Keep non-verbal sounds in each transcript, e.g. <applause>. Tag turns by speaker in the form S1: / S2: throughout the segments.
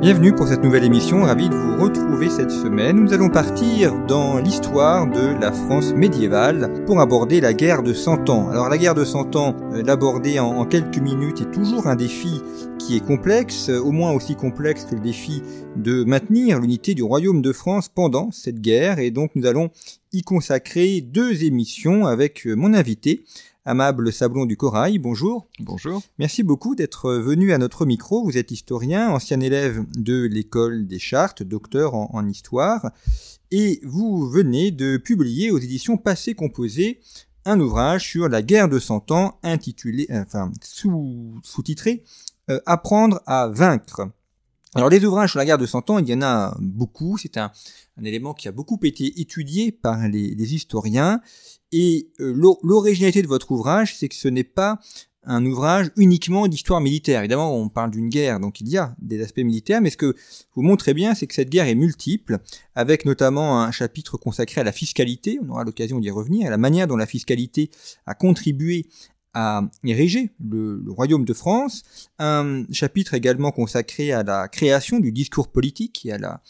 S1: Bienvenue pour cette nouvelle émission, ravi de vous retrouver cette semaine. Nous allons partir dans l'histoire de la France médiévale pour aborder la guerre de Cent Ans. Alors la guerre de Cent Ans, euh, l'aborder en, quelques minutes est toujours un défi qui est complexe, au moins aussi complexe que le défi de maintenir l'unité du royaume de France pendant cette guerre. Et donc nous allons y consacrer deux émissions avec euh, mon invité, Amable Sablon du Corail. Bonjour.
S2: Bonjour.
S1: Merci beaucoup d'être venu à notre micro. Vous êtes historien, ancien élève de l'école des chartes, docteur en, en histoire. Et vous venez de publier aux éditions Passé Composé un ouvrage sur la guerre de Cent Ans intitulé, enfin, sous, sous-titré euh, Apprendre à vaincre. Alors les ouvrages sur la guerre de Cent Ans, il y en a beaucoup, c'est un, élément qui a beaucoup été étudié par les, les historiens, et euh, l'originalité de votre ouvrage, c'est que ce n'est pas un ouvrage uniquement d'histoire militaire. Évidemment, on parle d'une guerre, donc il y a des aspects militaires, mais ce que vous montrez bien, c'est que cette guerre est multiple, avec notamment un chapitre consacré à la fiscalité, on aura l'occasion d'y revenir, à la manière dont la fiscalité a contribué à ériger le, royaume de France, un chapitre également consacré à la création du discours politique et à la,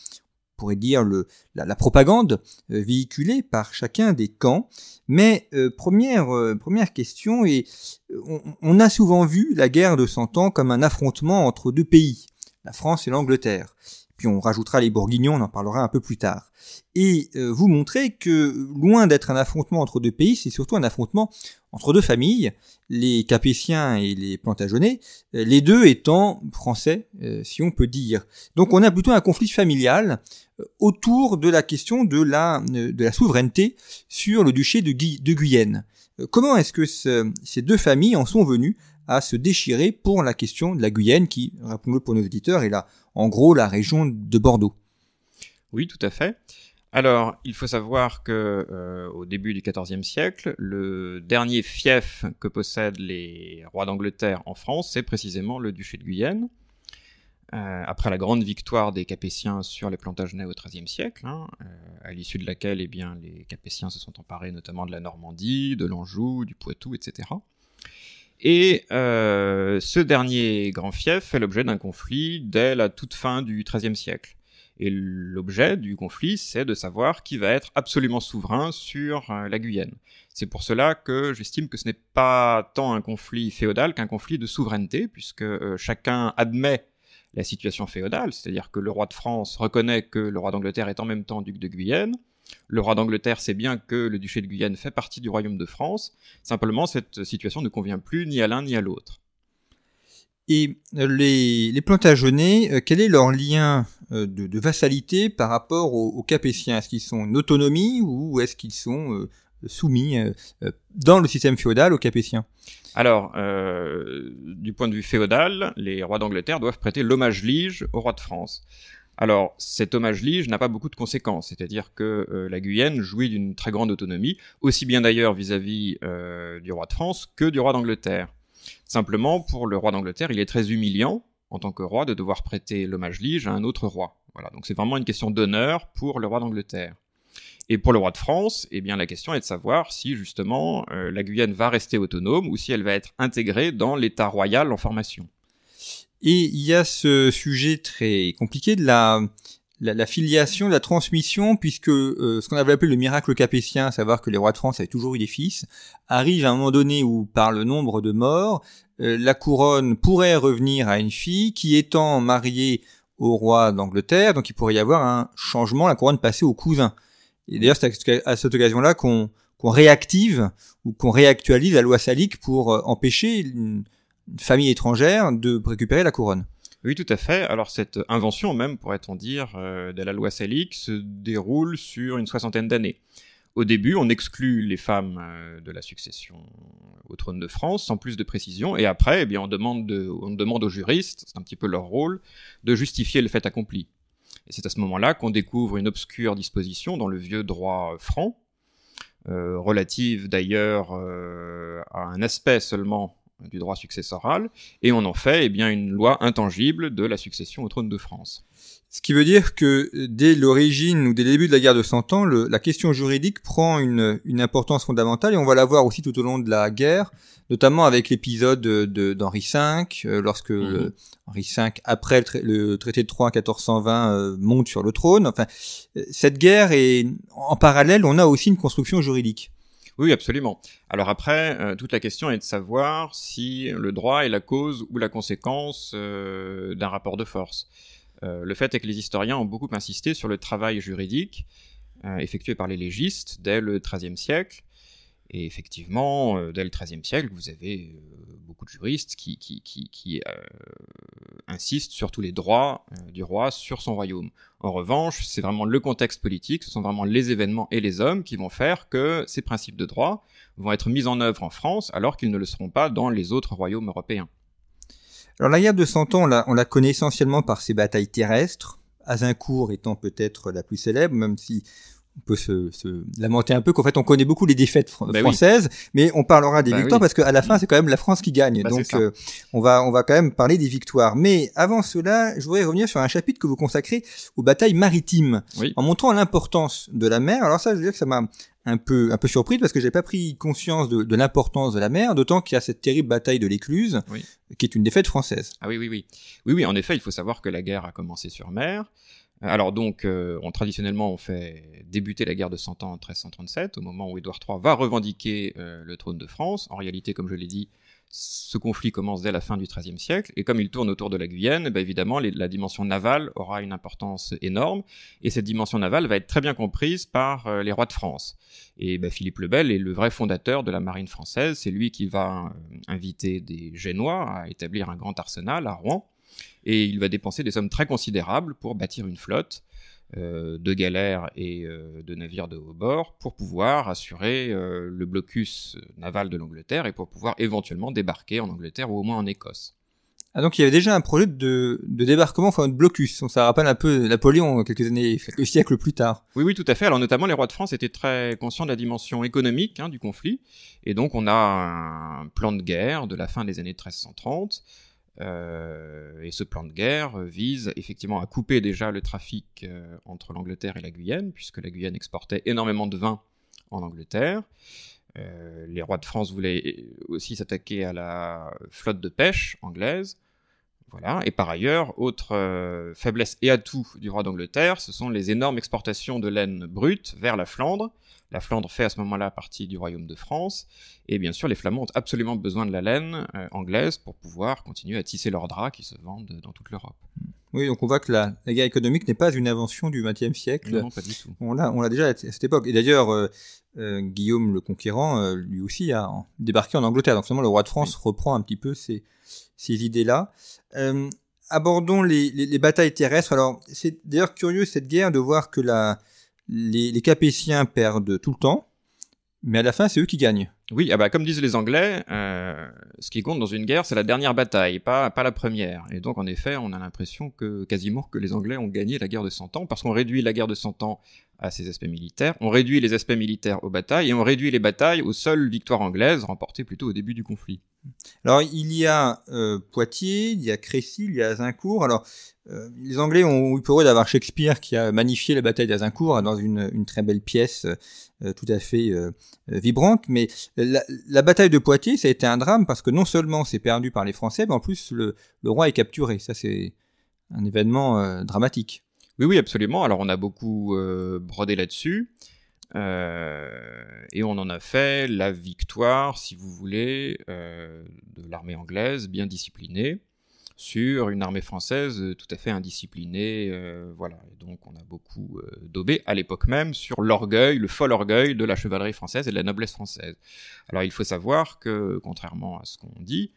S1: on pourrait dire, le, la, la propagande euh, véhiculée par chacun des camps. Mais euh, première, euh, première question, et on, on, a souvent vu la guerre de Cent Ans comme un affrontement entre deux pays, la France et l'Angleterre. Puis on rajoutera les Bourguignons, on en parlera un peu plus tard. Et euh, vous montrez que loin d'être un affrontement entre deux pays, c'est surtout un affrontement entre deux familles, les Capétiens et les Plantagenets, euh, les deux étant français, euh, si on peut dire. Donc on a plutôt un conflit familial euh, autour de la question de la, souveraineté sur le duché de, Guy, de Guyenne. Comment est-ce que ce, ces deux familles en sont venues à se déchirer pour la question de la Guyenne, qui, rappelons-le pour nos auditeurs, est là, en gros, la région de Bordeaux
S2: Oui, tout à fait. Alors, il faut savoir que euh, au début du XIVe siècle, le dernier fief que possèdent les rois d'Angleterre en France, c'est précisément le duché de Guyenne. Euh, après la grande victoire des Capétiens sur les Plantagenets au XIIIe siècle, hein, euh, à l'issue de laquelle eh bien, les Capétiens se sont emparés notamment de la Normandie, de l'Anjou, du Poitou, etc. Et euh, ce dernier grand fief fait l'objet d'un conflit dès la toute fin du XIIIe siècle. Et l'objet du conflit, c'est de savoir qui va être absolument souverain sur euh, la Guyenne. C'est pour cela que j'estime que ce n'est pas tant un conflit féodal qu'un conflit de souveraineté, puisque euh, chacun admet la situation féodale, c'est-à-dire que le roi de France reconnaît que le roi d'Angleterre est en même temps duc de Guyenne, le roi d'Angleterre sait bien que le duché de Guyenne fait partie du royaume de France. Simplement, cette situation ne convient plus ni à l'un ni à l'autre.
S1: Et les, les Plantagenets, euh, quel est leur lien euh, de, de, vassalité par rapport aux, aux Capétiens? Est-ce qu'ils sont une autonomie ou est-ce qu'ils sont euh, soumis euh, dans le système féodal aux Capétiens?
S2: Alors, euh, du point de vue féodal, les rois d'Angleterre doivent prêter l'hommage lige au roi de France. Alors, cet hommage lige n'a pas beaucoup de conséquences, c'est-à-dire que euh, la Guyenne jouit d'une très grande autonomie, aussi bien d'ailleurs vis-à-vis euh, du roi de France que du roi d'Angleterre. Simplement, pour le roi d'Angleterre, il est très humiliant, en tant que roi, de devoir prêter l'hommage lige à un autre roi. Voilà, donc c'est vraiment une question d'honneur pour le roi d'Angleterre. Et pour le roi de France, eh bien la question est de savoir si justement euh, la Guyenne va rester autonome ou si elle va être intégrée dans l'État royal en formation.
S1: Et il y a ce sujet très compliqué de la, la, la filiation, de la transmission, puisque euh, ce qu'on avait appelé le miracle capétien, à savoir que les rois de France avaient toujours eu des fils, arrive à un moment donné où, par le nombre de morts, euh, la couronne pourrait revenir à une fille qui étant mariée au roi d'Angleterre, donc il pourrait y avoir un changement, la couronne passée au cousin. Et d'ailleurs, c'est à cette occasion-là qu'on qu'on réactive ou qu'on réactualise la loi salique pour euh, empêcher une, famille étrangère de récupérer la couronne.
S2: Oui, tout à fait. Alors cette invention même, pourrait-on dire, euh, de la loi salique se déroule sur une soixantaine d'années. au début, on exclut les femmes euh, de la succession au trône de France sans plus de précision, et après, eh bien, on demande, aux juristes, c'est un petit peu leur rôle, de justifier le fait accompli. Et c'est à ce moment-là qu'on découvre une obscure disposition dans le vieux droit franc, euh, relative d'ailleurs à un aspect seulement du droit successoral, et on en fait eh bien, une loi intangible de la succession au trône de France.
S1: Ce qui veut dire que dès l'origine ou dès le début de la guerre de Cent Ans, la question juridique prend une, importance fondamentale et on va la voir aussi tout au long de la guerre, notamment avec l'épisode d'Henri V, euh, lorsque mhm. Henri V, après le, traité de Troyes en 1420, euh, monte sur le trône. Enfin, cette guerre est en parallèle, on a aussi une construction juridique.
S2: Oui, absolument. Alors après, euh, toute la question est de savoir si le droit est la cause ou la conséquence d'un rapport de force. Euh, le fait est que les historiens ont beaucoup insisté sur le travail juridique euh, effectué par les légistes dès le XIIIe siècle. Et effectivement, euh, dès le XIIIe siècle, vous avez beaucoup de juristes qui, insistent sur tous les droits du roi sur son royaume. En revanche, c'est vraiment le contexte politique, ce sont vraiment les événements et les hommes qui vont faire que ces principes de droit vont être mis en œuvre en France alors qu'ils ne le seront pas dans les autres royaumes européens.
S1: Alors la guerre de Cent Ans, on la, connaît essentiellement par ses batailles terrestres, Azincourt étant peut-être la plus célèbre, même si on peut se, lamenter un peu qu'en fait on connaît beaucoup les défaites bah françaises, mais on parlera des bah victoires parce qu'à la fin c'est quand même la France qui gagne. Bah, Donc euh, on va on va quand même parler des victoires. Mais avant cela, je voudrais revenir sur un chapitre que vous consacrez aux batailles maritimes, en montrant l'importance de la mer. Alors ça, je veux dire que ça m'a un peu un peu surpris parce que j'ai pas pris conscience de, l'importance de la mer, d'autant qu'il y a cette terrible bataille de l'Écluse, qui est une défaite française.
S2: Ah oui oui oui oui oui en effet il faut savoir que la guerre a commencé sur mer. Alors donc, euh, on, traditionnellement, on fait débuter la guerre de Cent Ans en 1337, au moment où Édouard III va revendiquer euh, le trône de France. En réalité, comme je l'ai dit, ce conflit commence dès la fin du XIIIe siècle, et comme il tourne autour de la Guyane, bah, évidemment, la dimension navale aura une importance énorme, et cette dimension navale va être très bien comprise par euh, les rois de France. Et bah, Philippe le Bel est le vrai fondateur de la marine française, c'est lui qui va euh, inviter des Génois à établir un grand arsenal à Rouen, et il va dépenser des sommes très considérables pour bâtir une flotte, euh, de galères et euh, de navires de haut bord pour pouvoir assurer euh, le blocus naval de l'Angleterre et pour pouvoir éventuellement débarquer en Angleterre ou au moins en Écosse.
S1: Ah donc il y avait déjà un projet de, débarquement, enfin de blocus. Ça rappelle un peu Napoléon quelques années, quelques siècles plus tard.
S2: Oui, oui, tout à fait. Alors notamment les rois de France étaient très conscients de la dimension économique hein, du conflit, et donc on a un plan de guerre de la fin des années 1330 euh, et ce plan de guerre vise effectivement à couper déjà le trafic euh, entre l'Angleterre et la Guyane, puisque la Guyane exportait énormément de vin en Angleterre. Euh, les rois de France voulaient aussi s'attaquer à la flotte de pêche anglaise. Et par ailleurs, autre faiblesse et atout du roi d'Angleterre, ce sont les énormes exportations de laine brute vers la Flandre, la Flandre fait à ce moment-là partie du royaume de France, et bien sûr les Flamands ont absolument besoin de la laine euh, anglaise pour pouvoir continuer à tisser leurs draps qui se vendent dans toute l'Europe.
S1: Oui, donc on voit que la, guerre économique n'est pas une invention du XXe siècle.
S2: Non, pas du tout.
S1: On l'a, on l'a déjà à cette époque. Et d'ailleurs, euh, euh, Guillaume le Conquérant, lui aussi, a débarqué en Angleterre. Donc seulement le roi de France reprend un petit peu ces, ces idées-là. abordons les, les, batailles terrestres. Alors c'est d'ailleurs curieux cette guerre de voir que la les, Capétiens perdent tout le temps, mais à la fin, c'est eux qui gagnent.
S2: Oui, ah bah, comme disent les Anglais, euh, ce qui compte dans une guerre, c'est la dernière bataille, pas, pas la première. Et donc, en effet, on a l'impression que quasiment que les Anglais ont gagné la guerre de Cent Ans, parce qu'on réduit la guerre de Cent Ans à ses aspects militaires, on réduit les aspects militaires aux batailles, et on réduit les batailles aux seules victoires anglaises remportées plutôt au début du conflit.
S1: Alors, il y a euh, Poitiers, il y a Crécy, il y a Azincourt. Alors, euh, les Anglais ont eu pour eux d'avoir Shakespeare qui a magnifié la bataille d'Azincourt dans une, une, très belle pièce euh, tout à fait vibrante. Mais la, la, bataille de Poitiers, ça a été un drame parce que non seulement c'est perdu par les Français, mais en plus le, le roi est capturé. Ça, c'est un événement dramatique.
S2: Oui, oui, absolument. Alors on a beaucoup euh, brodé là-dessus. Euh, et on en a fait la victoire, si vous voulez, euh, de l'armée anglaise bien disciplinée sur une armée française tout à fait indisciplinée. voilà. Et donc on a beaucoup daubé à l'époque même sur l'orgueil, le fol orgueil de la chevalerie française et de la noblesse française. Alors il faut savoir que, contrairement à ce qu'on dit,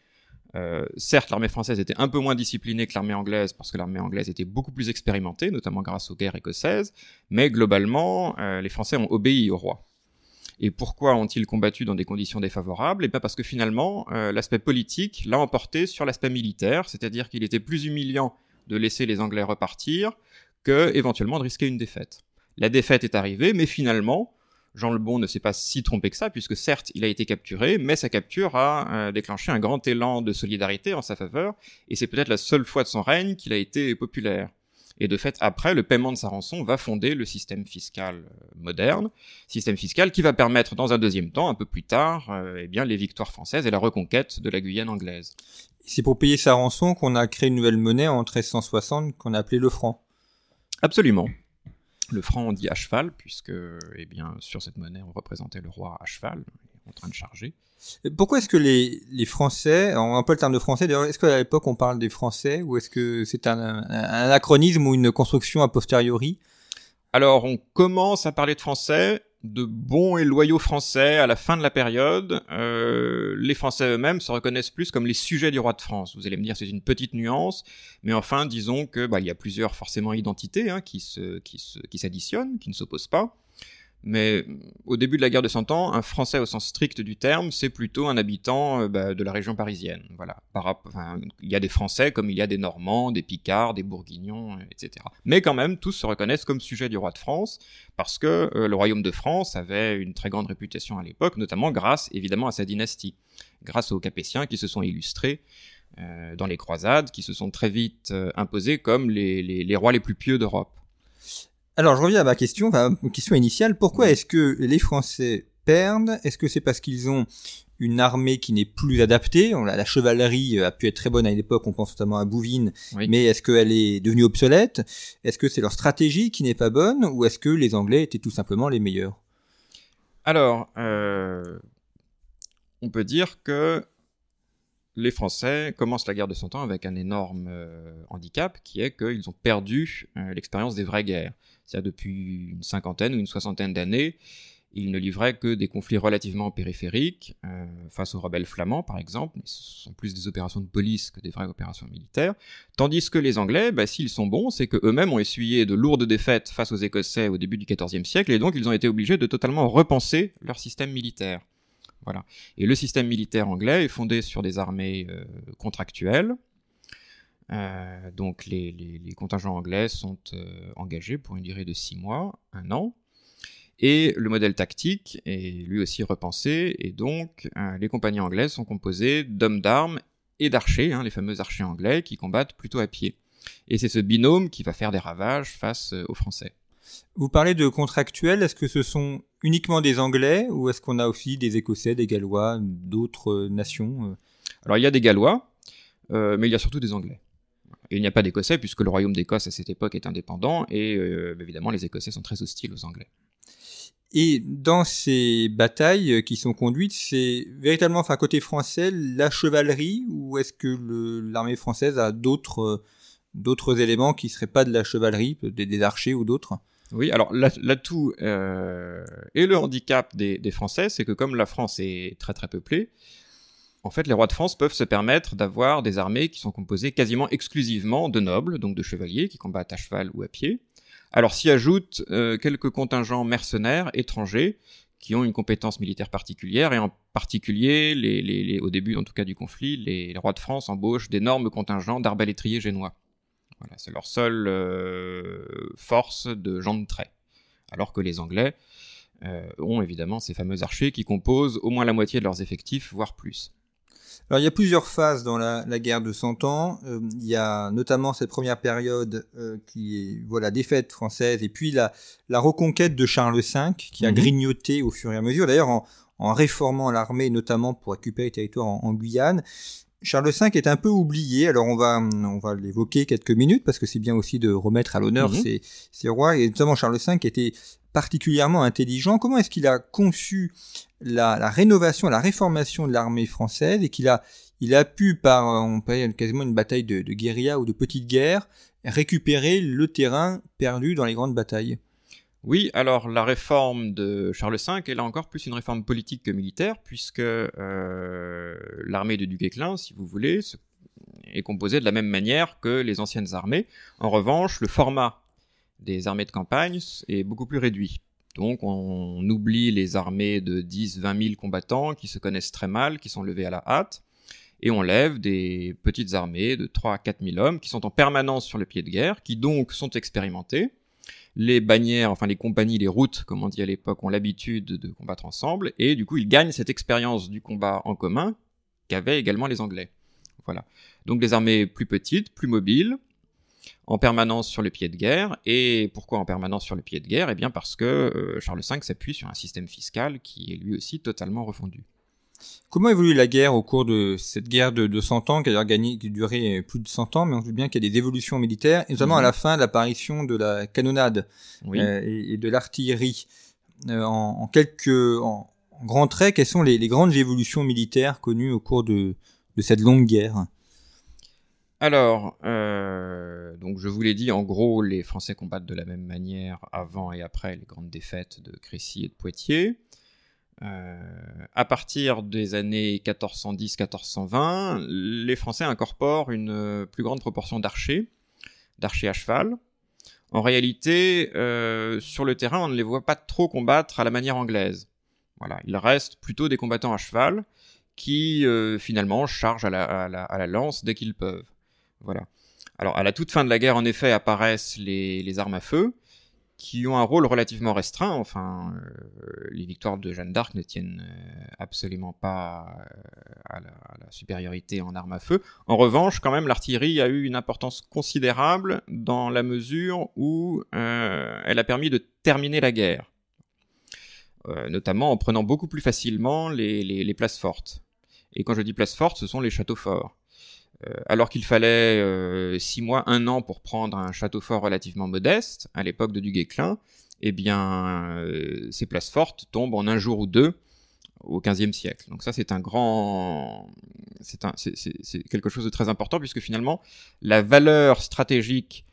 S2: euh, certes, l'armée française était un peu moins disciplinée que l'armée anglaise parce que l'armée anglaise était beaucoup plus expérimentée, notamment grâce aux guerres écossaises, mais globalement, euh, les Français ont obéi au roi. Et pourquoi ont-ils combattu dans des conditions défavorables? Eh bien parce que finalement, euh, l'aspect politique l'a emporté sur l'aspect militaire, c'est-à-dire qu'il était plus humiliant de laisser les Anglais repartir que éventuellement de risquer une défaite. La défaite est arrivée, mais finalement, Jean le Bon ne s'est pas si trompé que ça, puisque certes, il a été capturé, mais sa capture a euh, déclenché un grand élan de solidarité en sa faveur, et c'est peut-être la seule fois de son règne qu'il a été populaire. Et de fait, après, le paiement de sa rançon va fonder le système fiscal euh, moderne, système fiscal qui va permettre, dans un deuxième temps, un peu plus tard, euh, eh bien, les victoires françaises et la reconquête de la Guyane anglaise.
S1: C'est pour payer sa rançon qu'on a créé une nouvelle monnaie en 1360 qu'on a appelée le franc.
S2: Absolument. Le franc, on dit à cheval, puisque, eh bien, sur cette monnaie, on représentait le roi à cheval, en train de charger.
S1: Pourquoi est-ce que les, les Français, on un peu le terme de français, d'ailleurs, est-ce qu'à l'époque on parle des Français ou est-ce que c'est un, un, anachronisme ou une construction a posteriori?
S2: Alors on commence à parler de Français, de bons et loyaux Français à la fin de la période. Euh, les Français eux-mêmes se reconnaissent plus comme les sujets du roi de France. Vous allez me dire c'est une petite nuance, mais enfin disons que bah, il y a plusieurs forcément identités hein, qui se qui se qui s'additionnent, qui ne s'opposent pas. Mais au début de la guerre de Cent Ans, un Français au sens strict du terme, c'est plutôt un habitant euh, bah, de la région parisienne. Voilà. Par, il y a des Français comme il y a des Normands, des Picards, des Bourguignons, euh, etc. Mais quand même, tous se reconnaissent comme sujet du roi de France, parce que euh, le royaume de France avait une très grande réputation à l'époque, notamment grâce évidemment à sa dynastie, grâce aux Capétiens qui se sont illustrés dans les croisades, qui se sont très vite imposés comme les rois les plus pieux d'Europe.
S1: Alors, je reviens à ma question, enfin, ma question initiale. Pourquoi est-ce que les Français perdent? Est-ce que c'est parce qu'ils ont une armée qui n'est plus adaptée? La chevalerie a pu être très bonne à l'époque, on pense notamment à Bouvines, mais est-ce qu'elle est devenue obsolète? Est-ce que c'est leur stratégie qui n'est pas bonne Ou est-ce que les Anglais étaient tout simplement les meilleurs?
S2: Alors, euh, on peut dire que les Français commencent la guerre de Cent Ans avec un énorme euh, handicap qui est qu'ils ont perdu euh, l'expérience des vraies guerres. C'est-à-dire depuis une cinquantaine ou une soixantaine d'années, ils ne livraient que des conflits relativement périphériques euh, face aux rebelles flamands, par exemple. Mais ce sont plus des opérations de police que des vraies opérations militaires. Tandis que les Anglais, bah, s'ils sont bons, c'est qu'eux-mêmes ont essuyé de lourdes défaites face aux Écossais au début du XIVe siècle, et donc ils ont été obligés de totalement repenser leur système militaire. Et le système militaire anglais est fondé sur des armées euh, contractuelles. Euh, donc les, contingents anglais sont euh, engagés pour une durée de six mois, un an. Et le modèle tactique est lui aussi repensé, et donc les compagnies anglaises sont composées d'hommes d'armes et d'archers, hein, les fameux archers anglais qui combattent plutôt à pied. Et c'est ce binôme qui va faire des ravages face aux Français.
S1: Vous parlez de contractuels, est-ce que ce sont uniquement des Anglais ou est-ce qu'on a aussi des Écossais, des Gallois, d'autres euh, nations euh
S2: Alors il y a des Gallois, euh, mais il y a surtout des Anglais. Et il n'y a pas d'Écossais puisque le royaume d'Écosse à cette époque est indépendant et évidemment les Écossais sont très hostiles aux Anglais.
S1: Et dans ces batailles qui sont conduites, c'est véritablement, enfin côté français, la chevalerie ou est-ce que l'armée française a d'autres d'autres éléments qui seraient pas de la chevalerie, des archers ou d'autres?
S2: Oui, alors l'atout euh, et le handicap des, Français, c'est que comme la France est très très peuplée, en fait, les rois de France peuvent se permettre d'avoir des armées qui sont composées quasiment exclusivement de nobles, donc de chevaliers qui combattent à cheval ou à pied. Alors s'y ajoutent euh, quelques contingents mercenaires étrangers qui ont une compétence militaire particulière, et en particulier, les, les, au début en tout cas du conflit, les rois de France embauchent d'énormes contingents d'arbalétriers génois. Voilà, c'est leur seule euh, force de gens de trait. Alors que les Anglais euh, ont évidemment ces fameux archers qui composent au moins la moitié de leurs effectifs, voire plus.
S1: Alors il y a plusieurs phases dans la, guerre de Cent Ans. Euh, il y a notamment cette première période qui est voilà défaite française et puis la, la reconquête de Charles V qui a mhm. grignoté au fur et à mesure. D'ailleurs en, en réformant l'armée notamment pour récupérer les territoires en Guyane. Charles V est un peu oublié, alors on va on va l'évoquer quelques minutes parce que c'est bien aussi de remettre à l'honneur mhm. ces, rois et notamment Charles V était particulièrement intelligent. Comment est-ce qu'il a conçu la, rénovation, la réformation de l'armée française et qu'il a il a pu par on peut quasiment une bataille de, de guérilla ou de petite guerre récupérer le terrain perdu dans les grandes batailles?
S2: Oui, alors la réforme de Charles V est là encore plus une réforme politique que militaire, puisque euh, l'armée de Duguay-Clin, si vous voulez, est composée de la même manière que les anciennes armées. En revanche, le format des armées de campagne est beaucoup plus réduit. Donc on oublie les armées de 10, 20 000 combattants qui se connaissent très mal, qui sont levés à la hâte, et on lève des petites armées de 3 à 4 000 hommes qui sont en permanence sur le pied de guerre, qui donc sont expérimentés. Les bannières, enfin les compagnies, les routes, comme on dit à l'époque, ont l'habitude de combattre ensemble, et du coup ils gagnent cette expérience du combat en commun qu'avaient également les Anglais. Voilà. Donc des armées plus petites, plus mobiles, en permanence sur le pied de guerre. Et pourquoi en permanence sur le pied de guerre? Eh bien parce que euh, Charles V s'appuie sur un système fiscal qui est lui aussi totalement refondu.
S1: Comment évolue la guerre au cours de cette guerre de, 100 ans, qui a gagné, qui duré plus de 100 ans, mais on voit bien qu'il y a des évolutions militaires, et notamment à mhm. la fin de l'apparition de la canonnade euh, et, de l'artillerie. Euh, en, quelques en, grands traits, quelles sont les, grandes évolutions militaires connues au cours de cette longue guerre?
S2: Alors, euh, donc je vous l'ai dit, en gros, les Français combattent de la même manière avant et après les grandes défaites de Crécy et de Poitiers. Euh, à partir des années 1410-1420, les Français incorporent une plus grande proportion d'archers, d'archers à cheval. En réalité, euh, sur le terrain, on ne les voit pas trop combattre à la manière anglaise. Voilà, il reste plutôt des combattants à cheval qui finalement chargent à la lance dès qu'ils peuvent. Voilà. Alors, à la toute fin de la guerre, en effet, apparaissent les, armes à feu, qui ont un rôle relativement restreint. Enfin, euh, les victoires de Jeanne d'Arc ne tiennent euh, absolument pas euh, à, la, supériorité en armes à feu. En revanche, quand même, l'artillerie a eu une importance considérable dans la mesure où elle a permis de terminer la guerre, notamment en prenant beaucoup plus facilement les, les places fortes. Et quand je dis places fortes, ce sont les châteaux forts. Euh, alors qu'il fallait euh, six mois, un an pour prendre un château fort relativement modeste, à l'époque de Duguay-Clin, eh bien, euh, ces places fortes tombent en un jour ou deux au XVe siècle. Donc ça, c'est un grand, c'est quelque chose de très important puisque finalement, la valeur stratégique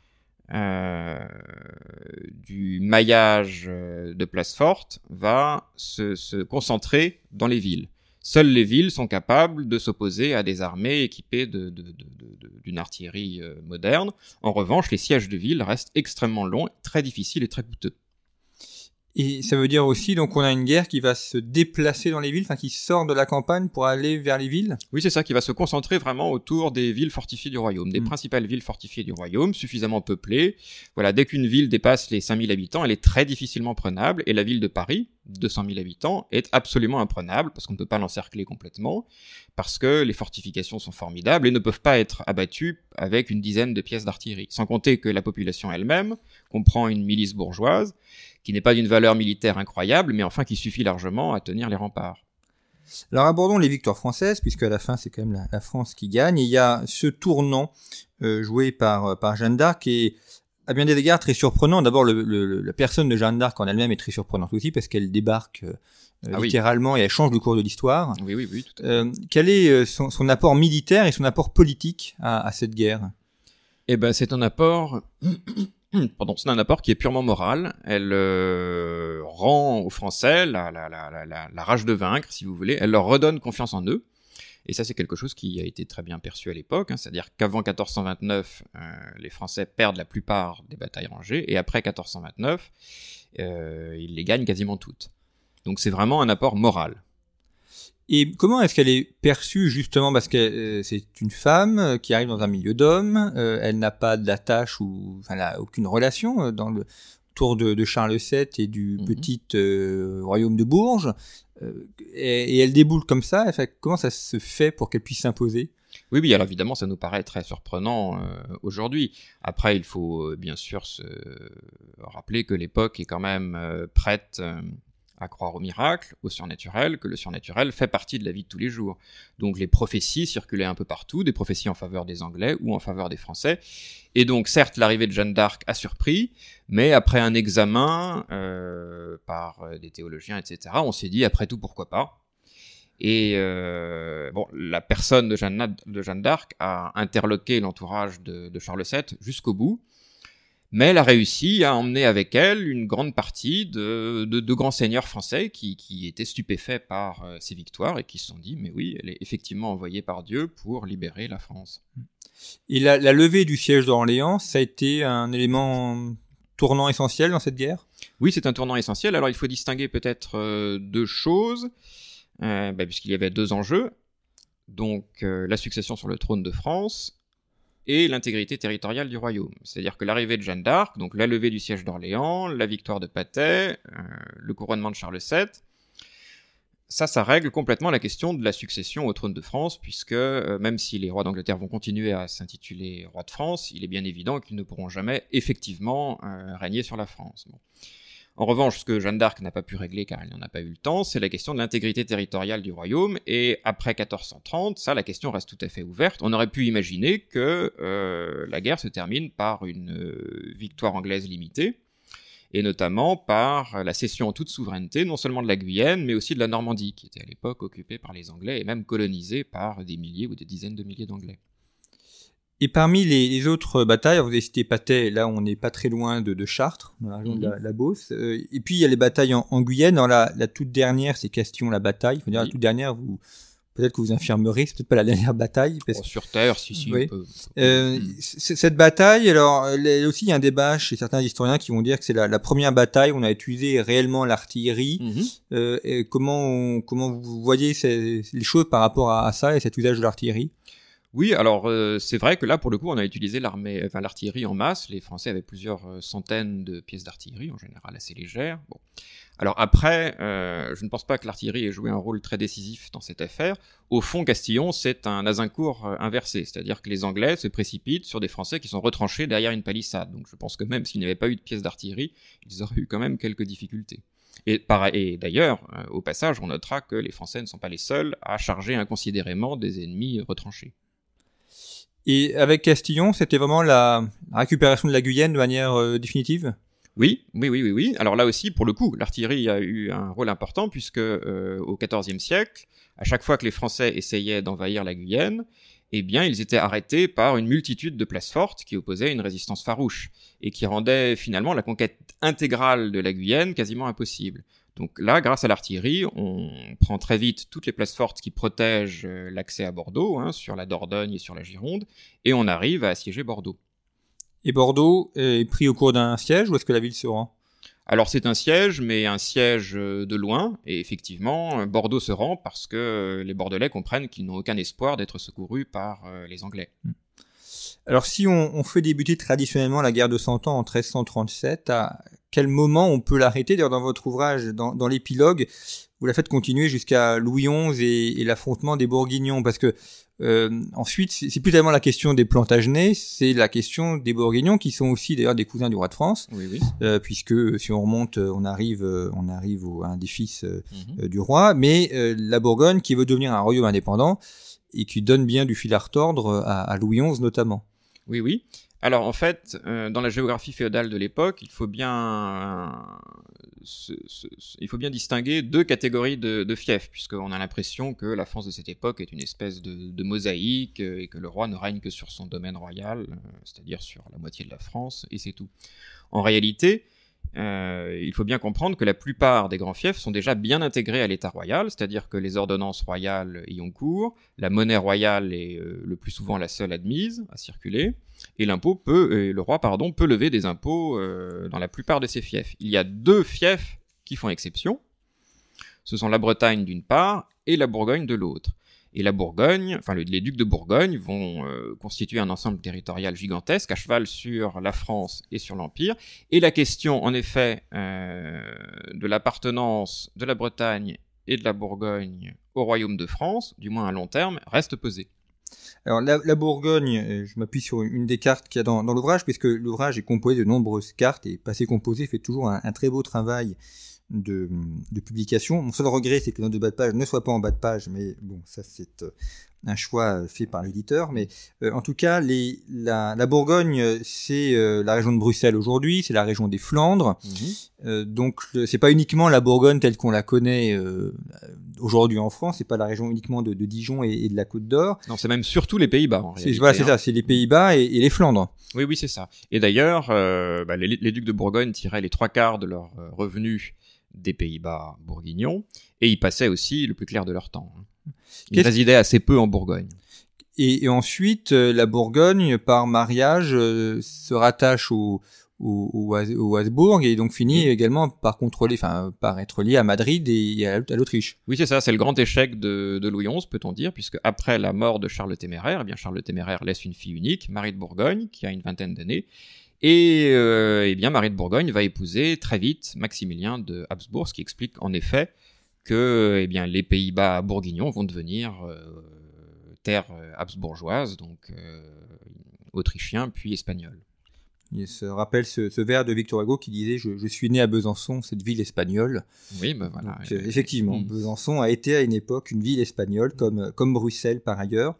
S2: du maillage de places fortes va se concentrer dans les villes. Seules les villes sont capables de s'opposer à des armées équipées d'une artillerie euh, moderne. En revanche, les sièges de ville restent extrêmement longs, très difficiles et très coûteux.
S1: Et ça veut dire aussi donc on a une guerre qui va se déplacer dans les villes, enfin qui sort de la campagne pour aller vers les villes?
S2: Oui, c'est ça, qui va se concentrer vraiment autour des villes fortifiées du royaume, des mm. principales villes fortifiées du royaume, suffisamment peuplées. Voilà, dès qu'une ville dépasse les 5000 habitants, elle est très difficilement prenable. Et la ville de Paris, 200 000 habitants, est absolument imprenable parce qu'on ne peut pas l'encercler complètement, parce que les fortifications sont formidables et ne peuvent pas être abattues avec une dizaine de pièces d'artillerie. Sans compter que la population elle-même comprend une milice bourgeoise qui n'est pas d'une valeur militaire incroyable, mais enfin qui suffit largement à tenir les remparts.
S1: Alors abordons les victoires françaises, puisque à la fin c'est quand même la, France qui gagne. il y a ce tournant euh, joué par, euh, par Jeanne d'Arc et à bien des égards très surprenant. D'abord, la personne de Jeanne d'Arc en elle-même est très surprenante aussi parce qu'elle débarque euh, ah littéralement et elle change le cours de l'histoire.
S2: Oui, oui, oui.
S1: quel est son, apport militaire et son apport politique à, à cette guerre?
S2: Eh ben, c'est un apport <coughs> pardon, c'est un apport qui est purement moral. Elle euh, rend aux Français la, la, la, la, rage de vaincre, si vous voulez. Elle leur redonne confiance en eux. Et ça, c'est quelque chose qui a été très bien perçu à l'époque. Hein. C'est-à-dire qu'avant 1429, euh, les Français perdent la plupart des batailles rangées. Et après 1429, euh, ils les gagnent quasiment toutes. Donc c'est vraiment un apport moral.
S1: Et comment est-ce qu'elle est perçue justement? Parce que euh, c'est une femme qui arrive dans un milieu d'hommes, elle n'a pas d'attache ou elle a aucune relation dans le tour de, Charles VII et du mhm. petit royaume de Bourges, et, elle déboule comme ça. comment ça se fait pour qu'elle puisse s'imposer?
S2: Oui, oui, alors évidemment, ça nous paraît très surprenant aujourd'hui. Après, il faut bien sûr se rappeler que l'époque est quand même prête à croire au miracle, au surnaturel, que le surnaturel fait partie de la vie de tous les jours. Donc les prophéties circulaient un peu partout, des prophéties en faveur des Anglais ou en faveur des Français. Et donc certes, l'arrivée de Jeanne d'Arc a surpris, mais après un examen euh, par euh, des théologiens, etc., on s'est dit, après tout, pourquoi pas? Et euh, bon, la personne de Jeanne, d'Arc a interloqué l'entourage de, de Charles VII jusqu'au bout, mais elle a réussi à emmener avec elle une grande partie de, de, grands seigneurs français qui, qui étaient stupéfaits par euh, ses victoires et qui se sont dit, mais oui, elle est effectivement envoyée par Dieu pour libérer la France.
S1: Et la, levée du siège d'Orléans, ça a été un élément tournant essentiel dans cette guerre?
S2: Oui, c'est un tournant essentiel. Alors il faut distinguer peut-être euh, deux choses, euh, bah, puisqu'il y avait deux enjeux. Donc euh, la succession sur le trône de France et l'intégrité territoriale du royaume. C'est-à-dire que l'arrivée de Jeanne d'Arc, donc la levée du siège d'Orléans, la victoire de Patay, le couronnement de Charles VII, ça, ça règle complètement la question de la succession au trône de France, puisque euh, même si les rois d'Angleterre vont continuer à s'intituler rois de France, il est bien évident qu'ils ne pourront jamais effectivement euh, régner sur la France. En revanche, ce que Jeanne d'Arc n'a pas pu régler car elle n'en a pas eu le temps, c'est la question de l'intégrité territoriale du royaume, et après 1430, ça, la question reste tout à fait ouverte. On aurait pu imaginer que euh, la guerre se termine par une victoire anglaise limitée, et notamment par la cession en toute souveraineté, non seulement de la Guyane, mais aussi de la Normandie, qui était à l'époque occupée par les Anglais et même colonisée par des milliers ou des dizaines de milliers d'Anglais.
S1: Et parmi les, autres batailles, vous avez cité Patay, là on n'est pas très loin de, Chartres, dans la région de la, mhm. Beauce. Euh, et puis il y a les batailles en, Guyane. Dans la, toute dernière, c'est question la bataille. Il faut dire la toute dernière, vous, peut-être que vous infirmerez, c'est peut-être pas la <laughs> dernière bataille.
S2: Parce... Oh, sur Terre, si, si.
S1: Euh, hmm. Cette bataille, alors, là aussi, il y a un débat chez certains historiens qui vont dire que c'est la, première bataille où on a utilisé réellement l'artillerie. Mhm. euh, comment, comment vous voyez ces, les choses par rapport à, ça et cet usage de l'artillerie?
S2: Oui, alors euh, c'est vrai que là, pour le coup, on a utilisé l'armée, enfin l'artillerie en masse. Les Français avaient plusieurs euh, centaines de pièces d'artillerie, en général assez légères. Bon. Alors après, euh, je ne pense pas que l'artillerie ait joué un rôle très décisif dans cette affaire. Au fond, Castillon, c'est un Azincourt inversé, c'est-à-dire que les Anglais se précipitent sur des Français qui sont retranchés derrière une palissade. Donc je pense que même s'il n'y avait pas eu de pièces d'artillerie, ils auraient eu quand même quelques difficultés. Et, d'ailleurs, au passage, on notera que les Français ne sont pas les seuls à charger inconsidérément des ennemis retranchés.
S1: Et avec Castillon, c'était vraiment la récupération de la Guyenne de manière définitive?
S2: Oui, oui, oui, oui, oui. Alors là aussi, pour le coup, l'artillerie a eu un rôle important puisque euh, au XIVe siècle, à chaque fois que les Français essayaient d'envahir la Guyenne, eh bien, ils étaient arrêtés par une multitude de places fortes qui opposaient une résistance farouche et qui rendaient finalement la conquête intégrale de la Guyenne quasiment impossible. Donc là, grâce à l'artillerie, on prend très vite toutes les places fortes qui protègent euh, l'accès à Bordeaux, hein, sur la Dordogne et sur la Gironde, et on arrive à assiéger Bordeaux.
S1: Et Bordeaux est pris au cours d'un siège ou est-ce que la ville se rend?
S2: Alors c'est un siège, mais un siège euh, de loin, et effectivement, Bordeaux se rend parce que euh, les Bordelais comprennent qu'ils n'ont aucun espoir d'être secourus par les Anglais. Hmm.
S1: Alors si on, fait débuter traditionnellement la guerre de Cent Ans en 1337, à quel moment on peut l'arrêter D'ailleurs dans votre ouvrage, dans, l'épilogue, vous la faites continuer jusqu'à Louis XI et, et l'affrontement des Bourguignons, parce que euh, ensuite, c'est plus tellement la question des Plantagenets, c'est la question des Bourguignons qui sont aussi d'ailleurs des cousins du roi de France,
S2: oui, oui.
S1: Euh, puisque si on remonte, euh, on arrive, euh, on arrive au, à un des fils mhm. du roi, mais la Bourgogne qui veut devenir un royaume indépendant et qui donne bien du fil à retordre à, à Louis XI notamment.
S2: Oui, oui. Alors en fait, euh, dans la géographie féodale de l'époque, il faut bien, il faut bien distinguer deux catégories de, fiefs, puisqu'on a l'impression que la France de cette époque est une espèce de, mosaïque euh, et que le roi ne règne que sur son domaine royal, euh, c'est-à-dire sur la moitié de la France, et c'est tout. En réalité, euh, il faut bien comprendre que la plupart des grands fiefs sont déjà bien intégrés à l'État royal, c'est-à-dire que les ordonnances royales y ont cours, la monnaie royale est euh, le plus souvent la seule admise à circuler, et l'impôt peut, le roi pardon, peut lever des impôts euh, dans la plupart de ces fiefs. Il y a deux fiefs qui font exception. Ce sont la Bretagne d'une part et la Bourgogne de l'autre. Et la Bourgogne, enfin les ducs de Bourgogne vont euh, constituer un ensemble territorial gigantesque à cheval sur la France et sur l'Empire. Et la question, en effet, euh, de l'appartenance de la Bretagne et de la Bourgogne au royaume de France, du moins à long terme, reste posée.
S1: Alors la, Bourgogne, euh, je m'appuie sur une des cartes qu'il y a dans, l'ouvrage, puisque l'ouvrage est composé de nombreuses cartes, et Passé Composé fait toujours un très beau travail de, de publication. Mon seul regret, c'est que les notes de bas de page ne soient pas en bas de page, mais bon, ça c'est euh, un choix fait par l'éditeur. Mais euh, en tout cas, les, la, la Bourgogne, c'est euh, la région de Bruxelles aujourd'hui, c'est la région des Flandres. Mhm. donc c'est pas uniquement la Bourgogne telle qu'on la connaît aujourd'hui en France, c'est pas la région uniquement de, de Dijon et, de la Côte d'Or.
S2: Non, c'est même surtout les Pays-Bas.
S1: Voilà, c'est ça, c'est les Pays-Bas et, et, les Flandres.
S2: Oui, oui, c'est ça. Et d'ailleurs, bah, les, les, ducs de Bourgogne tiraient les trois quarts de leurs revenus des Pays-Bas bourguignons, et ils passaient aussi le plus clair de leur temps. Hein. Ils résidaient assez peu en Bourgogne.
S1: Et, ensuite, euh, la Bourgogne, par mariage, euh, se rattache au, au, au, Habsbourg et donc finit également par contrôler, enfin par être lié à Madrid et à, l'Autriche.
S2: Oui, c'est ça, c'est le grand échec de, de Louis XI, peut-on dire, puisque après la mort de Charles le Téméraire, eh bien Charles le Téméraire laisse une fille unique, Marie de Bourgogne, qui a une vingtaine d'années, et euh, eh bien Marie de Bourgogne va épouser très vite Maximilien de Habsbourg, ce qui explique en effet que eh bien les Pays-Bas bourguignons vont devenir euh, terre euh, habsbourgeoise, donc euh, autrichien puis espagnol.
S1: Il se rappelle ce, vers de Victor Hugo qui disait je, suis né à Besançon, cette ville espagnole.
S2: Oui, ben voilà.
S1: Euh, effectivement, mm. Besançon a été à une époque une ville espagnole, comme, comme Bruxelles par ailleurs.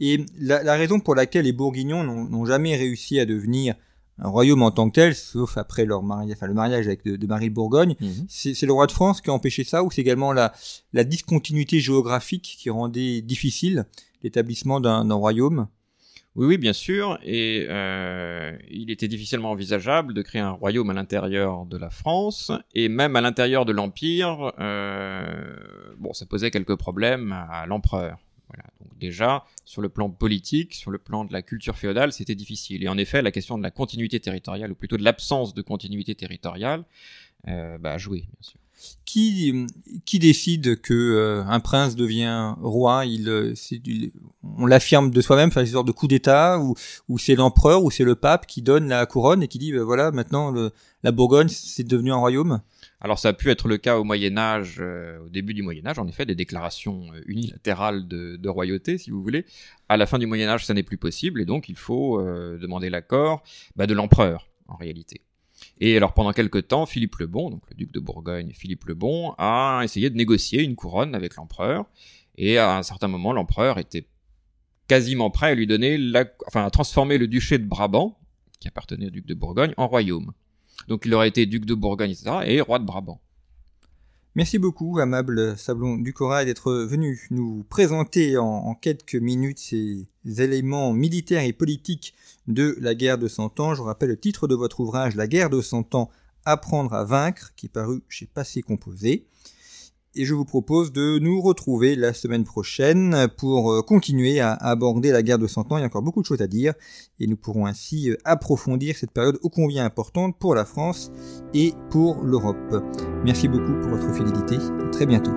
S1: Et la, raison pour laquelle les Bourguignons n'ont jamais réussi à devenir un royaume en tant que tel, sauf après leur mariage, enfin le mariage avec de, Marie de Bourgogne, mm-hmm. c'est le roi de France qui a empêché ça, ou c'est également la, la discontinuité géographique qui rendait difficile l'établissement d'un royaume?
S2: Oui, oui, bien sûr. Et euh, il était difficilement envisageable de créer un royaume à l'intérieur de la France et même à l'intérieur de l'empire. Euh, bon, ça posait quelques problèmes à l'empereur. Voilà. Donc déjà, sur le plan politique, sur le plan de la culture féodale, c'était difficile. Et en effet, la question de la continuité territoriale, ou plutôt de l'absence de continuité territoriale, euh, bah, joué, bien sûr.
S1: Qui, qui décide que euh, un prince devient roi? Il, euh, On l'affirme de soi-même, c'est une sorte de coup d'État, ou, ou c'est l'empereur, ou c'est le pape qui donne la couronne et qui dit, ben voilà, maintenant la Bourgogne, c'est devenu un royaume?
S2: Alors ça a pu être le cas au Moyen Âge, euh, au début du Moyen Âge, en effet, des déclarations unilatérales de, royauté, si vous voulez. À la fin du Moyen Âge, ça n'est plus possible, et donc il faut demander l'accord bah, de l'empereur, en réalité. Et alors pendant quelque temps, Philippe le Bon, donc le duc de Bourgogne, Philippe le Bon, a essayé de négocier une couronne avec l'empereur. Et à un certain moment, l'empereur était quasiment prêt à lui donner, enfin à transformer le duché de Brabant, qui appartenait au duc de Bourgogne, en royaume. Donc il aurait été duc de Bourgogne, etc., et roi de Brabant.
S1: Merci beaucoup, amable Sablon du Corail, d'être venu nous présenter en, quelques minutes ces éléments militaires et politiques de la guerre de Cent Ans. Je rappelle le titre de votre ouvrage, La guerre de Cent Ans, Apprendre à vaincre, qui est paru chez Passé Composé et je vous propose de nous retrouver la semaine prochaine pour euh, continuer à aborder la guerre de Cent Ans. Il y a encore beaucoup de choses à dire et nous pourrons ainsi euh, approfondir cette période ô combien importante pour la France et pour l'Europe. Merci beaucoup pour votre fidélité. À très bientôt.